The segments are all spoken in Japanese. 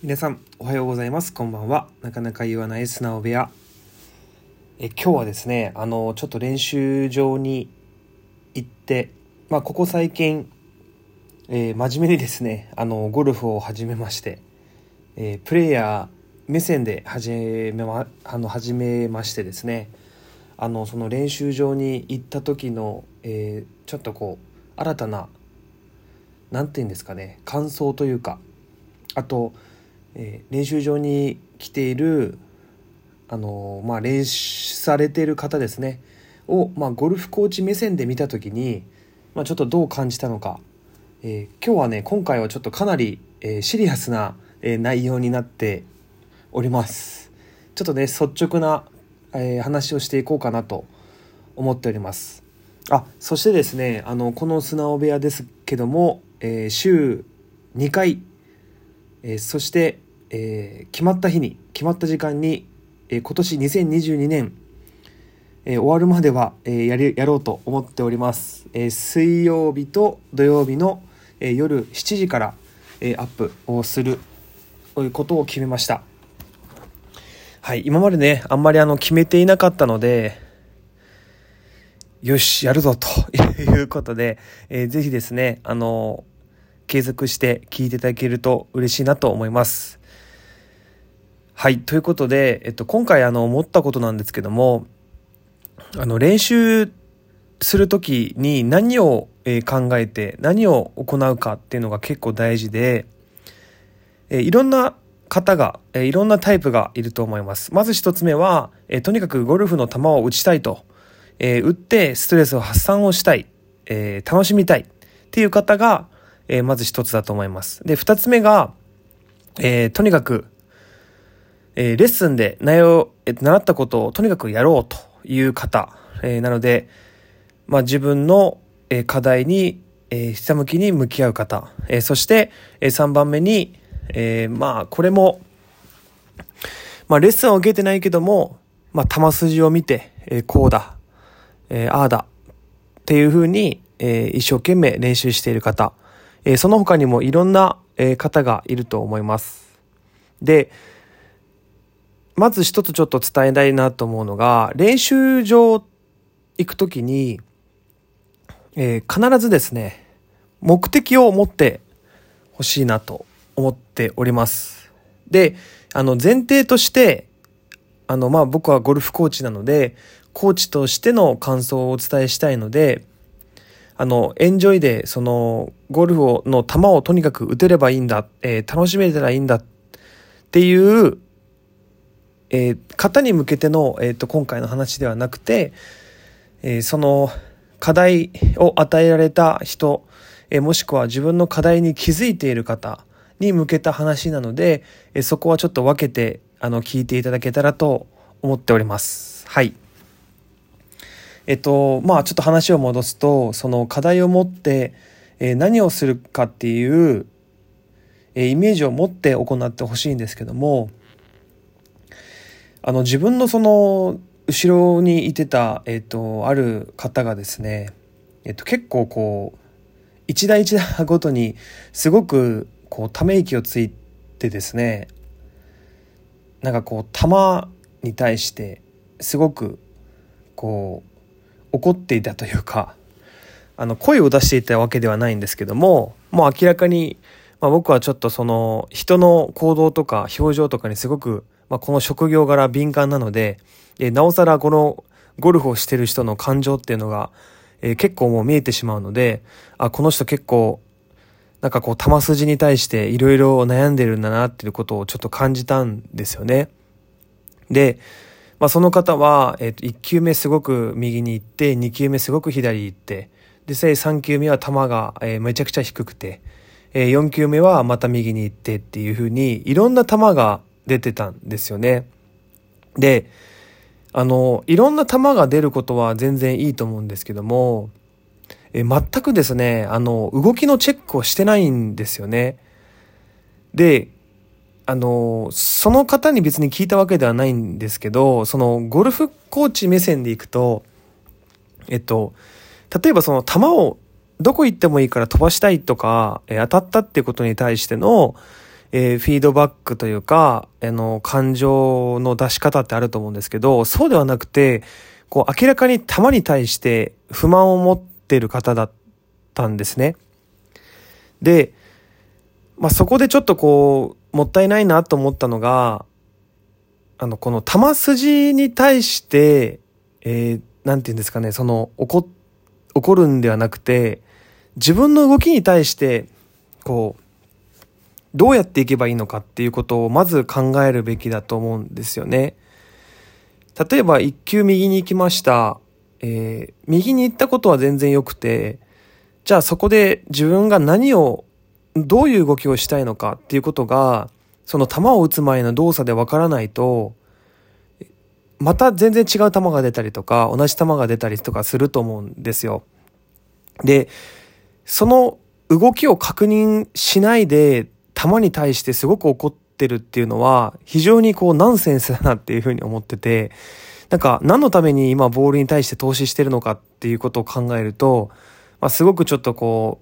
皆さんおはようございます。こんばんは。なかなか言わない素直部屋。え今日はですねあのちょっと練習場に行ってまあここ最近、えー、真面目にですねあのゴルフを始めまして、えー、プレイヤー目線で始めまあの始めましてですねあのその練習場に行った時の、えー、ちょっとこう新たな何て言うんですかね感想というかあとえー、練習場に来ているあのまあ、練習されている方ですね。を、まあ、ゴルフコーチ目線で見た時に、まあ、ちょっとどう感じたのか、えー、今日はね今回はちょっとかなり、え、シリアスな、え、内容になっております。ちょっとね率直な、え話をしていこうかなと思っております。あそしてですねあのこの素直部屋ですけども、え週2回え、そして、えー、決まった日に決まった時間に、えー、今年2022年、え終わるまでは、えやりやろうと思っております、え水曜日と土曜日の、え夜7時から、えアップをするということを決めましたはい今までねあんまりあの決めていなかったのでよしやるぞと いうことで、えー、ぜひですねあの継続して聞いていただけると嬉しいなと思います。はい。ということで、えっと、今回あの、思ったことなんですけども、あの、練習するときに何を考えて何を行うかっていうのが結構大事で、えいろんな方が、えいろんなタイプがいると思います。まず一つ目は、えとにかくゴルフの球を打ちたいと、え打ってストレスを発散をしたい、え楽しみたいっていう方が、え、まず一つだと思います。で、二つ目が、え、とにかく、えー、レッスンで内容、えー、習ったことをとにかくやろうという方、えー、なので、まあ、自分の、えー、課題に、えー、ひたむきに向き合う方、えー、そして、えー、3番目に、えー、まあ、これも、まあ、レッスンを受けてないけども、まあ、球筋を見て、えー、こうだ、えー、ああだ、っていうふうに、えー、一生懸命練習している方、えー、その他にもいろんな、えー、方がいると思います。で、まず一つちょっと伝えたいなと思うのが、練習場行くときに、えー、必ずですね、目的を持ってほしいなと思っております。で、あの前提として、あのまあ僕はゴルフコーチなので、コーチとしての感想をお伝えしたいので、あの、エンジョイで、その、ゴルフをの球をとにかく打てればいいんだ、えー、楽しめたらいいんだっていう、えー、方に向けての、え、ー、と、今回の話ではなくて、えー、その、課題を与えられた人、えー、もしくは自分の課題に気づいている方に向けた話なので、え、そこはちょっと分けて、あの、聞いていただけたらと思っております。はい。えっと、まあちょっと話を戻すと、その課題を持って、え、何をするかっていう、え、イメージを持って行ってほしいんですけども、あの自分のその後ろにいてた、えっと、ある方がですね、えっと結構こう、一台一台ごとにすごくこうため息をついてですね、なんかこう球に対してすごくこう怒っていたというかあの声を出していたわけではないんですけどももう明らかに、まあ、僕はちょっとその人の行動とか表情とかにすごく、まあ、この職業柄敏感なのでえなおさらこのゴルフをしてる人の感情っていうのが、えー、結構もう見えてしまうのであこの人結構なんかこう球筋に対していろいろ悩んでるんだなっていうことをちょっと感じたんですよね。で、まあ、その方は、えっ、と、1球目すごく右に行って、2球目すごく左行って、で、さ3球目は球が、えー、めちゃくちゃ低くて、えー、4球目はまた右に行ってっていう風に、いろんな球が出てたんですよね。で、あの、いろんな球が出ることは全然いいと思うんですけども、え、全くですね、あの、動きのチェックをしてないんですよね。で、あの、その方に別に聞いたわけではないんですけど、そのゴルフコーチ目線でいくと、えっと、例えばその球をどこ行ってもいいから飛ばしたいとか、え当たったってことに対しての、えー、フィードバックというか、あの、感情の出し方ってあると思うんですけど、そうではなくて、こう、明らかに球に対して不満を持ってる方だったんですね。で、まあ、そこでちょっとこう、もったいないなと思ったのが、あの、この球筋に対して、えー、なんて言うんですかね、その、怒、怒るんではなくて、自分の動きに対して、こう、どうやっていけばいいのかっていうことをまず考えるべきだと思うんですよね。例えば一球右に行きました。えー、右に行ったことは全然良くて、じゃあそこで自分が何を、どういう動きをしたいのかっていうことが、その球を打つ前の動作でわからないと、また全然違う球が出たりとか、同じ球が出たりとかすると思うんですよ。で、その動きを確認しないで球に対してすごく怒ってるっていうのは、非常にこうナンセンスだなっていうふうに思ってて、なんか何のために今ボールに対して投資してるのかっていうことを考えると、まあ、すごくちょっとこ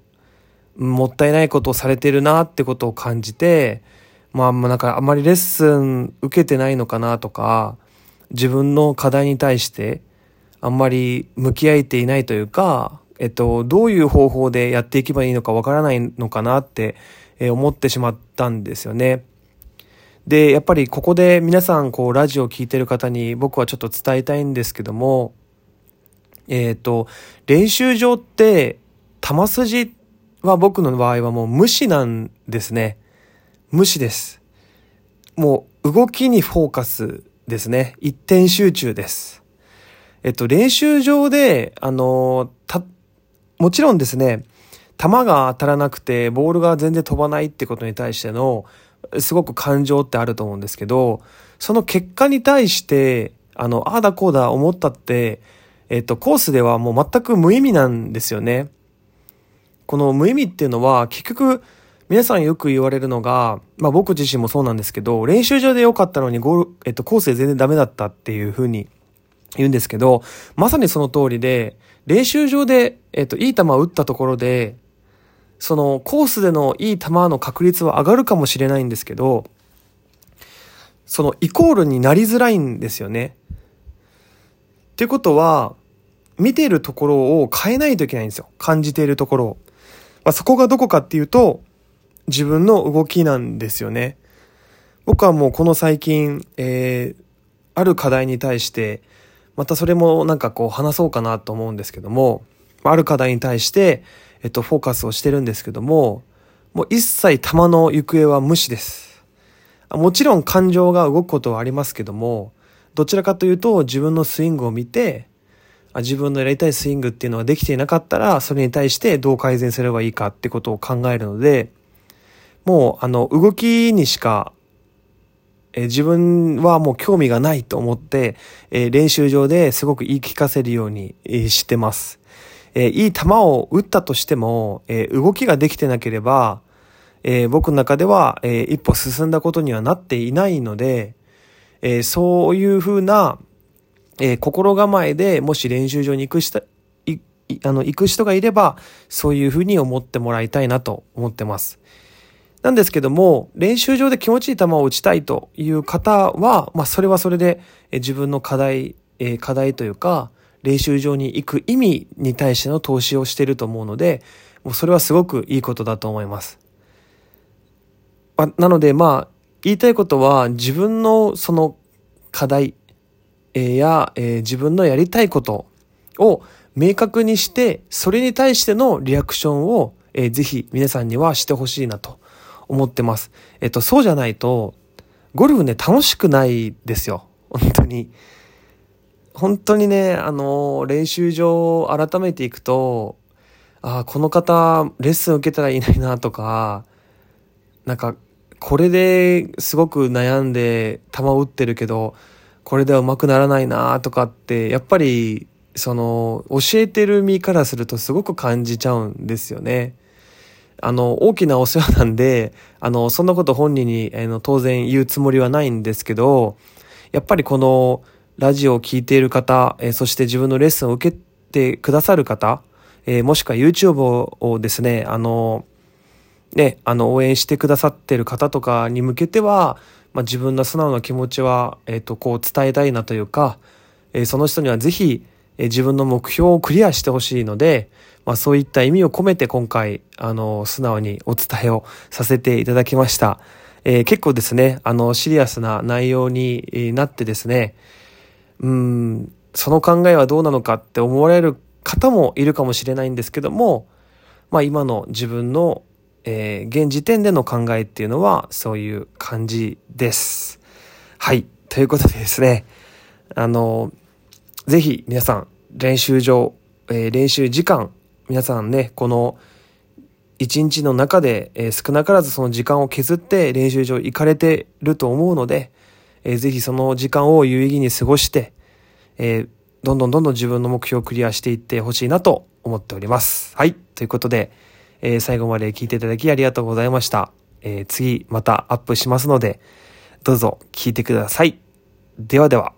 う、もったいないことをされてるなってことを感じて、まあ、なんかあまりレッスン受けてないのかなとか、自分の課題に対してあんまり向き合えていないというか、えっと、どういう方法でやっていけばいいのかわからないのかなってえ思ってしまったんですよね。で、やっぱりここで皆さん、こう、ラジオを聴いてる方に僕はちょっと伝えたいんですけども、えっ、ー、と、練習場って、球筋は僕の場合はもう無視なんですね。無視です。もう動きにフォーカスですね。一点集中です。えっと、練習場で、あの、た、もちろんですね、球が当たらなくて、ボールが全然飛ばないってことに対しての、すごく感情ってあると思うんですけど、その結果に対して、あの、ああだこうだ思ったって、えっと、コースではもう全く無意味なんですよね。この無意味っていうのは、結局、皆さんよく言われるのが、まあ僕自身もそうなんですけど、練習場で良かったのにゴール、えっと、コースで全然ダメだったっていうふうに言うんですけど、まさにその通りで、練習場で、えっと、いい球を打ったところで、そのコースでのいい球の確率は上がるかもしれないんですけど、そのイコールになりづらいんですよね。っていうことは、見ているところを変えないといけないんですよ。感じているところを。まあ、そこがどこかっていうと、自分の動きなんですよね。僕はもうこの最近、えー、ある課題に対して、またそれもなんかこう話そうかなと思うんですけども、ある課題に対して、えっと、フォーカスをしてるんですけども、もう一切球の行方は無視です。もちろん感情が動くことはありますけども、どちらかというと自分のスイングを見て、自分のやりたいスイングっていうのができていなかったら、それに対してどう改善すればいいかってことを考えるので、もう、あの、動きにしか、え自分はもう興味がないと思って、え練習場ですごく言い聞かせるように、してます。えー、いい球を打ったとしても、えー、動きができてなければ、えー、僕の中では、え一歩進んだことにはなっていないので、えそういうふうな、え心構えでもし練習場に行く人、いあの、行く人がいれば、そういうふうに思ってもらいたいなと思ってます。なんですけども、練習場で気持ちいい球を打ちたいという方は、まあ、それはそれで、え自分の課題、え課題というか、練習場に行く意味に対しての投資をしていると思うので、もうそれはすごくいいことだと思います。あなので、まあ、言いたいことは、自分のその課題、や、え、自分のやりたいことを明確にして、それに対してのリアクションを、えー、ぜひ皆さんにはしてほしいなと思ってます。えっと、そうじゃないと、ゴルフね、楽しくないですよ。本当に。本当にね、あの、練習場を改めていくと、ああ、この方、レッスン受けたらいないなとか、なんか、これですごく悩んで球を打ってるけど、これでは上手くならないなとかって、やっぱり、その、教えてる身からするとすごく感じちゃうんですよね。あの、大きなお世話なんで、あの、そんなこと本人に、あの、当然言うつもりはないんですけど、やっぱりこの、ラジオを聴いている方、えー、そして自分のレッスンを受けてくださる方、えー、もしくは YouTube をですね、あの、ね、あの、応援してくださってる方とかに向けては、まあ、自分の素直な気持ちは、えっ、と、こう伝えたいなというか、えー、その人にはぜひ、え、自分の目標をクリアしてほしいので、まあ、そういった意味を込めて今回、あの、素直にお伝えをさせていただきました。え、結構ですね、あの、シリアスな内容になってですね、うん、その考えはどうなのかって思われる方もいるかもしれないんですけども、まあ今の自分の、えー、現時点での考えっていうのはそういう感じです。はい。ということでですね、あの、ぜひ皆さん練習場、えー、練習時間、皆さんね、この一日の中で、えー、少なからずその時間を削って練習場行かれてると思うので、えー、ぜひその時間を有意義に過ごして、えー、どんどんどんどん自分の目標をクリアしていってほしいなと思っております。はい。ということで、えー、最後まで聞いていただきありがとうございました。えー、次またアップしますので、どうぞ聞いてください。ではでは。